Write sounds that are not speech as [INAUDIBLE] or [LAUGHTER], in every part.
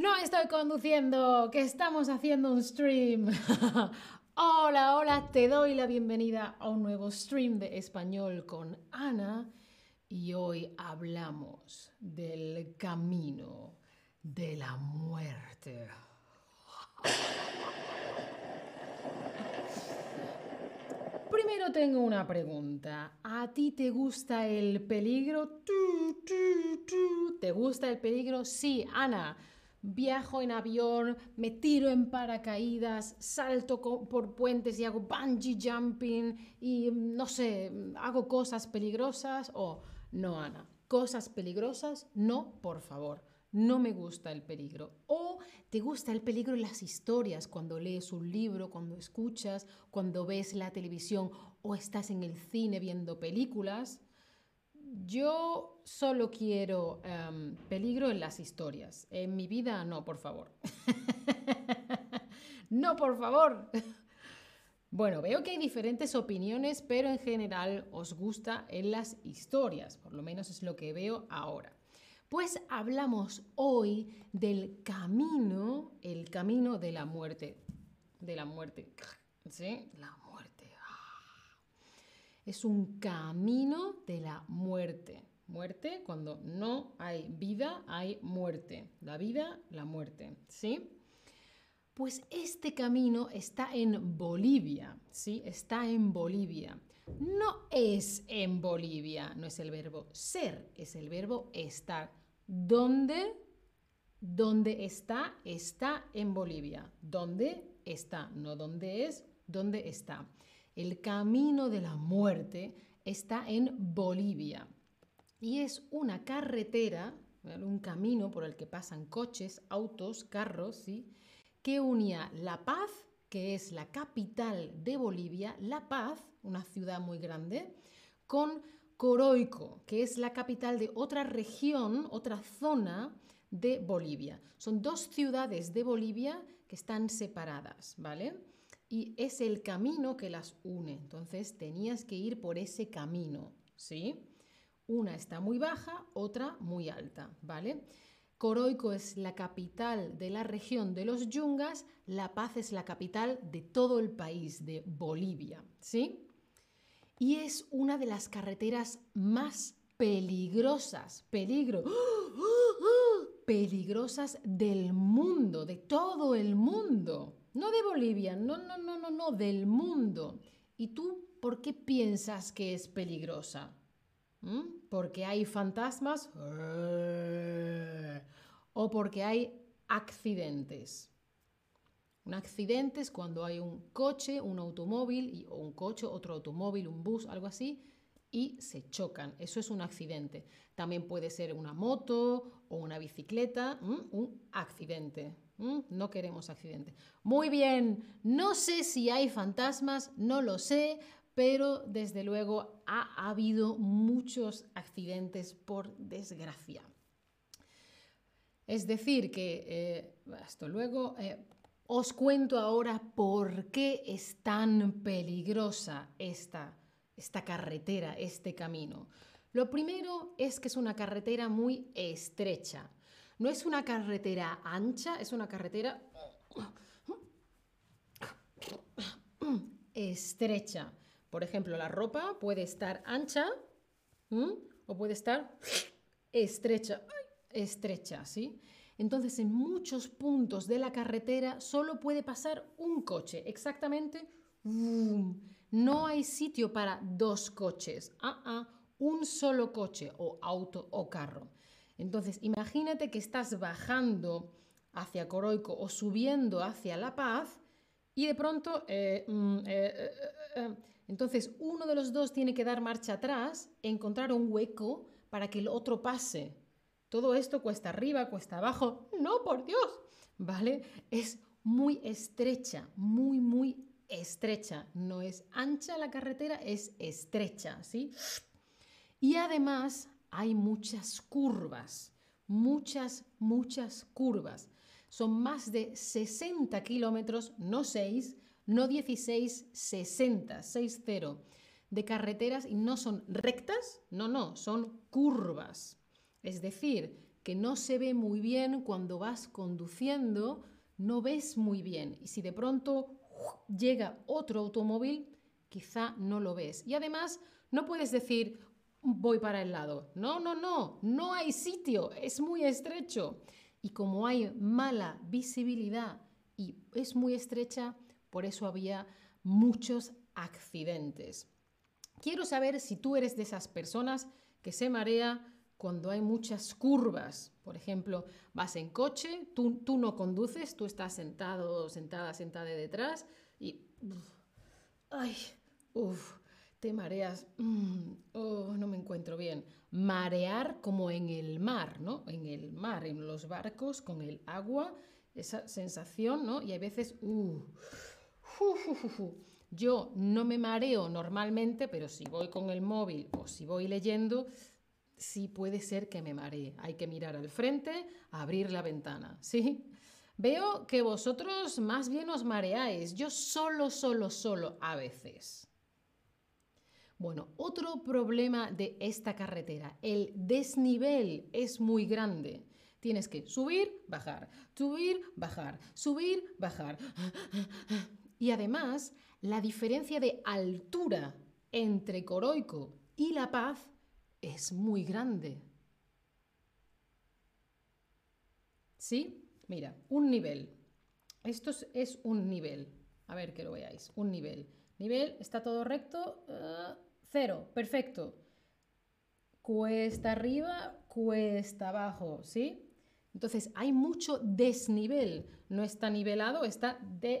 No estoy conduciendo, que estamos haciendo un stream. [LAUGHS] hola, hola, te doy la bienvenida a un nuevo stream de español con Ana y hoy hablamos del camino de la muerte. [LAUGHS] Primero tengo una pregunta. ¿A ti te gusta el peligro? ¿Te gusta el peligro? Sí, Ana viajo en avión, me tiro en paracaídas, salto por puentes y hago bungee jumping y no sé, hago cosas peligrosas o no, Ana, cosas peligrosas, no, por favor. No me gusta el peligro. O te gusta el peligro en las historias, cuando lees un libro, cuando escuchas, cuando ves la televisión o estás en el cine viendo películas. Yo solo quiero em, peligro en las historias. En mi vida, no, por favor. [LAUGHS] no, por favor. [LAUGHS] Bueno, veo que hay diferentes opiniones, pero en general os gusta en las historias, por lo menos es lo que veo ahora. Pues hablamos hoy del camino, el camino de la muerte. De la muerte. ¿Sí? La es un camino de la muerte. Muerte, cuando no hay vida, hay muerte. La vida, la muerte. ¿Sí? Pues este camino está en Bolivia, ¿sí? Está en Bolivia. No es en Bolivia, no es el verbo ser, es el verbo estar. ¿Dónde? ¿Dónde está? Está en Bolivia. ¿Dónde está? No dónde es, ¿dónde está? El camino de la muerte está en Bolivia y es una carretera, un camino por el que pasan coches, autos, carros, ¿sí? que unía La Paz, que es la capital de Bolivia, La Paz, una ciudad muy grande, con Coroico, que es la capital de otra región, otra zona de Bolivia. Son dos ciudades de Bolivia que están separadas, ¿vale? Y es el camino que las une. Entonces tenías que ir por ese camino, ¿sí? Una está muy baja, otra muy alta, ¿vale? Coroico es la capital de la región de los Yungas, La Paz es la capital de todo el país, de Bolivia, ¿sí? Y es una de las carreteras más peligrosas, peligro, [GASPS] peligrosas del mundo, de todo el mundo. No de Bolivia, no, no, no, no, no, del mundo. ¿Y tú por qué piensas que es peligrosa? ¿Mm? ¿Porque hay fantasmas? ¿O porque hay accidentes? Un accidente es cuando hay un coche, un automóvil, o un coche, otro automóvil, un bus, algo así, y se chocan. Eso es un accidente. También puede ser una moto o una bicicleta, un accidente. Mm, no queremos accidentes. Muy bien, no sé si hay fantasmas, no lo sé, pero desde luego ha habido muchos accidentes por desgracia. Es decir, que eh, hasta luego. Eh, os cuento ahora por qué es tan peligrosa esta, esta carretera, este camino. Lo primero es que es una carretera muy estrecha. No es una carretera ancha, es una carretera estrecha. Por ejemplo, la ropa puede estar ancha o puede estar estrecha, estrecha, ¿sí? Entonces, en muchos puntos de la carretera solo puede pasar un coche, exactamente. No hay sitio para dos coches, ah, ah, un solo coche o auto o carro. Entonces, imagínate que estás bajando hacia Coroico o subiendo hacia La Paz y de pronto, eh, mm, eh, eh, entonces uno de los dos tiene que dar marcha atrás, encontrar un hueco para que el otro pase. Todo esto cuesta arriba, cuesta abajo. No, por Dios, ¿vale? Es muy estrecha, muy, muy estrecha. No es ancha la carretera, es estrecha, ¿sí? Y además hay muchas curvas, muchas, muchas curvas. Son más de 60 kilómetros, no 6, no 16, 60, 6-0 de carreteras y no son rectas, no, no, son curvas. Es decir, que no se ve muy bien cuando vas conduciendo, no ves muy bien. Y si de pronto llega otro automóvil, quizá no lo ves. Y además, no puedes decir, voy para el lado. No, no, no, no hay sitio, es muy estrecho. Y como hay mala visibilidad y es muy estrecha, por eso había muchos accidentes. Quiero saber si tú eres de esas personas que se marea cuando hay muchas curvas. Por ejemplo, vas en coche, tú, tú no conduces, tú estás sentado, sentada, sentada detrás y... ay, uff, te mareas. Mm, oh, no me encuentro bien. Marear como en el mar, ¿no? En el mar, en los barcos, con el agua, esa sensación, ¿no? Y hay veces... Uh, yo no me mareo normalmente, pero si voy con el móvil o si voy leyendo, sí puede ser que me maree. Hay que mirar al frente, abrir la ventana, ¿sí? Veo que vosotros más bien os mareáis. Yo solo, solo, solo a veces. Bueno, otro problema de esta carretera, el desnivel es muy grande. Tienes que subir, bajar, subir, bajar, subir, bajar. Y además, la diferencia de altura entre Coroico y La Paz es muy grande. ¿Sí? Mira, un nivel. Esto es un nivel. A ver que lo veáis. Un nivel. Nivel, está todo recto. Uh, cero, perfecto. Cuesta arriba, cuesta abajo, ¿sí? Entonces hay mucho desnivel. No está nivelado, está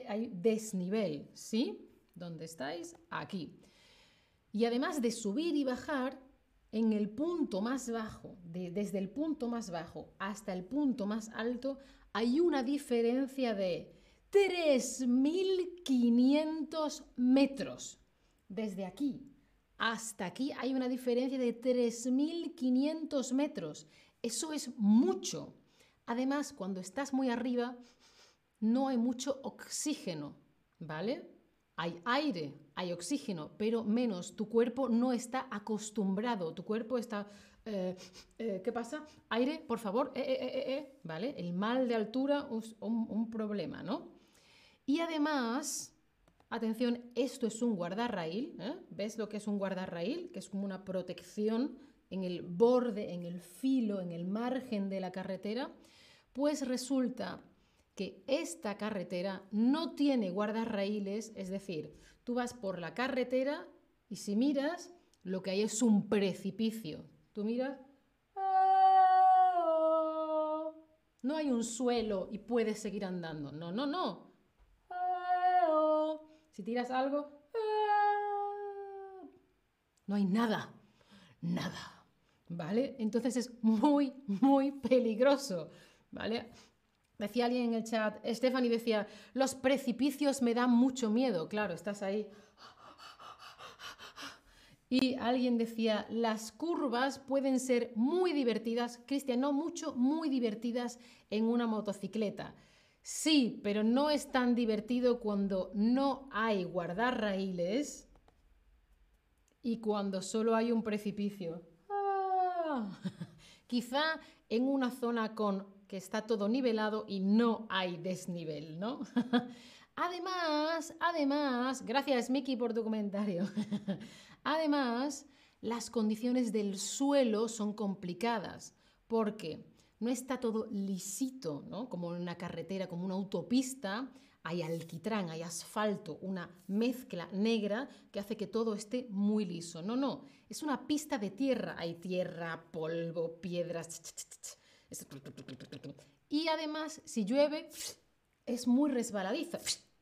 hay desnivel, ¿sí? ¿Dónde estáis? Aquí. Y además de subir y bajar, en el punto más bajo, desde el punto más bajo hasta el punto más alto, hay una diferencia de 3.500 metros. Desde aquí hasta aquí hay una diferencia de 3.500 metros. Eso es mucho. Además, cuando estás muy arriba, no hay mucho oxígeno, ¿vale? Hay aire, hay oxígeno, pero menos. Tu cuerpo no está acostumbrado. Tu cuerpo está... Eh, eh, ¿Qué pasa? Aire, por favor, eh, ¿vale? El mal de altura es un problema, ¿no? Y además, Atención, esto es un guardarraíl. ¿eh? ¿Ves lo que es un guardarraíl? Que es como una protección en el borde, en el filo, en el margen de la carretera. Pues resulta que esta carretera no tiene guardarraíles, es decir, tú vas por la carretera y si miras, lo que hay es un precipicio. Tú miras, ¡ah! no hay un suelo y puedes seguir andando. No, no, no. Si tiras algo, ¡ah! no hay nada, nada, ¿vale? Entonces es muy, muy peligroso, ¿vale? Decía alguien en el chat, Stephanie decía, los precipicios me dan mucho miedo, claro, estás ahí. Y alguien decía, las curvas pueden ser muy divertidas, Cristian, no mucho, muy divertidas en una motocicleta. Sí, pero no es tan divertido cuando no hay guardarraíles y cuando solo hay un precipicio. Ah. [LAUGHS] Quizá en una zona con que está todo nivelado y no hay desnivel, ¿no? [LAUGHS] además, además, gracias Miki por tu comentario. [LAUGHS] además, las condiciones del suelo son complicadas porque no está todo lisito, ¿no? Como en una carretera, como una autopista, hay alquitrán, hay asfalto, una mezcla negra que hace que todo esté muy liso. No, no, es una pista de tierra, hay tierra, polvo, piedras. Y además, si llueve, es muy resbaladiza.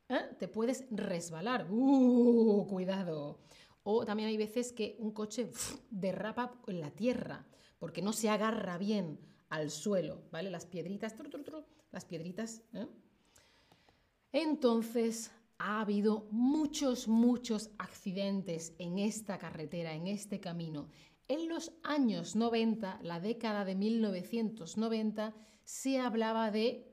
¿eh? Te puedes resbalar. ¡Uh! Cuidado. O también hay veces que un coche derrapa en la tierra porque no se agarra bien al suelo, ¿vale? Las piedritas, las piedritas. ¿eh? Entonces, ha habido muchos, muchos accidentes en esta carretera, en este camino. En los años 90, la década de 1990, se hablaba de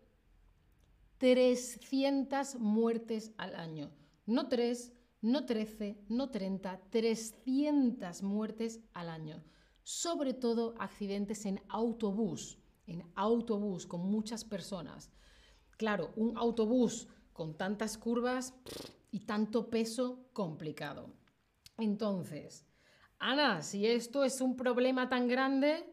300 muertes al año. No 3, no 13, no 30, 300 muertes al año sobre todo accidentes en autobús. en autobús con muchas personas. Claro, un autobús con tantas curvas y tanto peso complicado. Entonces, Ana, si esto es un problema tan grande,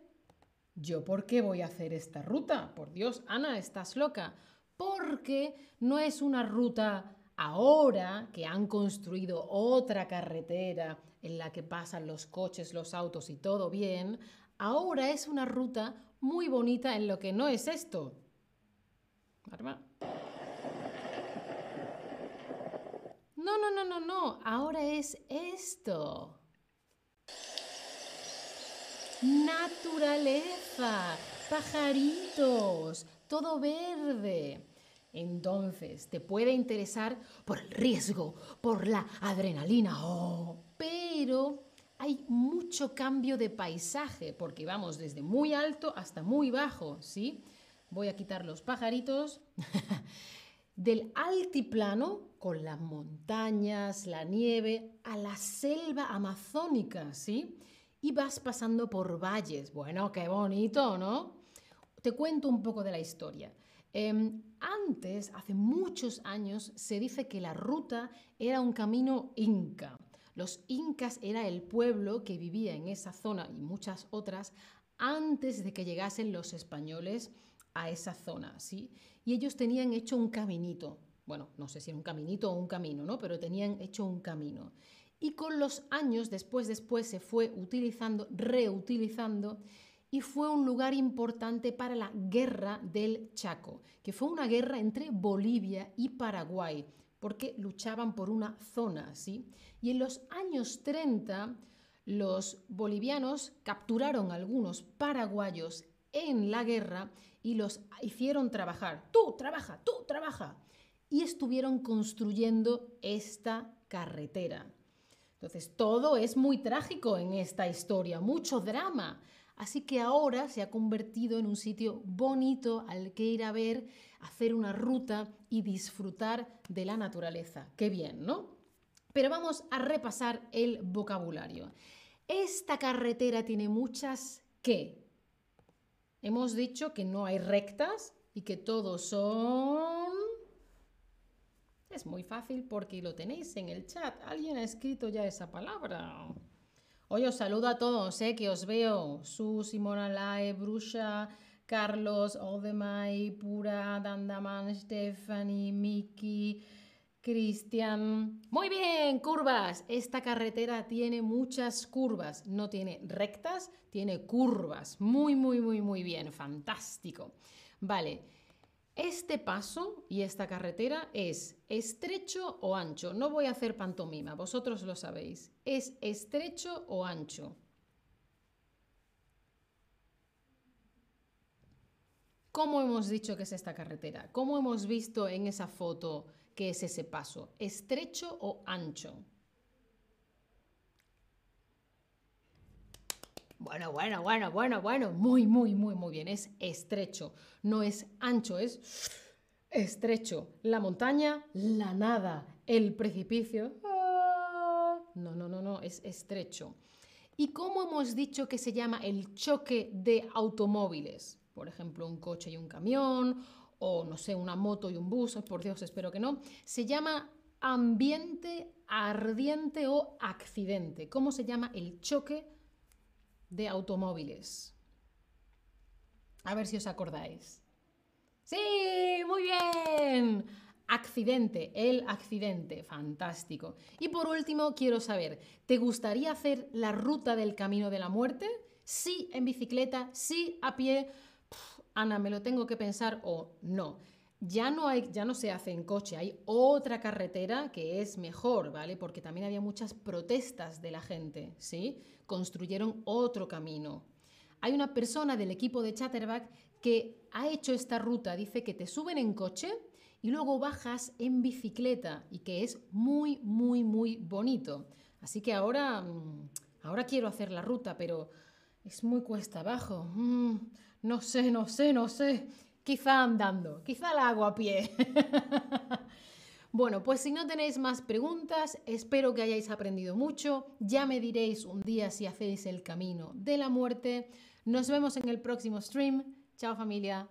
¿yo por qué voy a hacer esta ruta? Por Dios, Ana, estás loca. Porque no es una ruta ahora que han construido otra carretera en la que pasan los coches, los autos y todo bien. Ahora es una ruta muy bonita en lo que no es esto. No, no, no, no, no. Ahora es esto. Naturaleza, pajaritos, todo verde. Entonces, te puede interesar por el riesgo, por la adrenalina, oh, pero hay mucho cambio de paisaje porque vamos desde muy alto hasta muy bajo, ¿sí? Voy a quitar los pajaritos. [LAUGHS] Del altiplano, con las montañas, la nieve, a la selva amazónica, ¿sí? y vas pasando por valles. Bueno, qué bonito, ¿no? Te cuento un poco de la historia. Em, antes, hace muchos años, se dice que la ruta era un camino inca. Los incas era el pueblo que vivía en esa zona y muchas otras antes de que llegasen los españoles a esa zona, ¿sí? Y ellos tenían hecho un caminito. Bueno, no sé si era un caminito o un camino, ¿no? Pero tenían hecho un camino y con los años, después, después se fue utilizando, reutilizando y fue un lugar importante para la guerra del Chaco, que fue una guerra entre Bolivia y Paraguay, porque luchaban por una zona, ¿sí? Y en los años 30 los bolivianos capturaron a algunos paraguayos en la guerra y los hicieron trabajar. Tú, trabaja, tú, trabaja. Y estuvieron construyendo esta carretera. Entonces, todo es muy trágico en esta historia, mucho drama. Así que ahora se ha convertido en un sitio bonito al que ir a ver, hacer una ruta y disfrutar de la naturaleza. Qué bien, ¿no? Pero vamos a repasar el vocabulario. Esta carretera tiene muchas qué. Hemos dicho que no hay rectas y que todos son es muy fácil porque lo tenéis en el chat. Alguien ha escrito ya esa palabra. Hoy os saludo a todos, ¿eh? que os veo. Su, Simona Lae, Brusha, Carlos, Odemay, Pura, Dandaman, Stephanie, Miki, Cristian. Muy bien, curvas. Esta carretera tiene muchas curvas. No tiene rectas, tiene curvas. Muy, muy, muy, muy bien. Fantástico. Vale. Este paso y esta carretera es estrecho o ancho. No voy a hacer pantomima, vosotros lo sabéis. ¿Es estrecho o ancho? ¿Cómo hemos dicho que es esta carretera? ¿Cómo hemos visto en esa foto que es ese paso? ¿Estrecho o ancho? Bueno, bueno, bueno, bueno, bueno. Muy, muy, muy, muy bien. Es estrecho. No es ancho, es estrecho. La montaña, la nada. El precipicio. Ah. No, no, no, no. Es estrecho. ¿Y cómo hemos dicho que se llama el choque de automóviles? Por ejemplo, un coche y un camión, o no sé, una moto y un bus, por Dios, espero que no. Se llama ambiente ardiente o accidente. ¿Cómo se llama el choque de automóviles. A ver si os acordáis. Sí, muy bien. Accidente, el accidente, fantástico. Y por último, quiero saber, ¿te gustaría hacer la ruta del camino de la muerte? Sí en bicicleta, sí a pie. Ana, me lo tengo que pensar o no. Ya no, ya no se hace en coche, hay otra carretera que es mejor, ¿vale? Porque también había muchas protestas de la gente, ¿sí? Construyeron otro camino. Hay una persona del equipo de Chatterback que ha hecho esta ruta, dice que te suben en coche y luego bajas en bicicleta y que es muy, muy, muy bonito. Así que ahora, mm, ahora quiero hacer la ruta, pero es muy cuesta abajo. Mm, no sé, no sé, no sé. Quizá andando, quizá la hago a pie. [LAUGHS] bueno, pues si no tenéis más preguntas, espero que hayáis aprendido mucho. Ya me diréis un día si hacéis el camino de la muerte. Nos vemos en el próximo stream. Chao familia.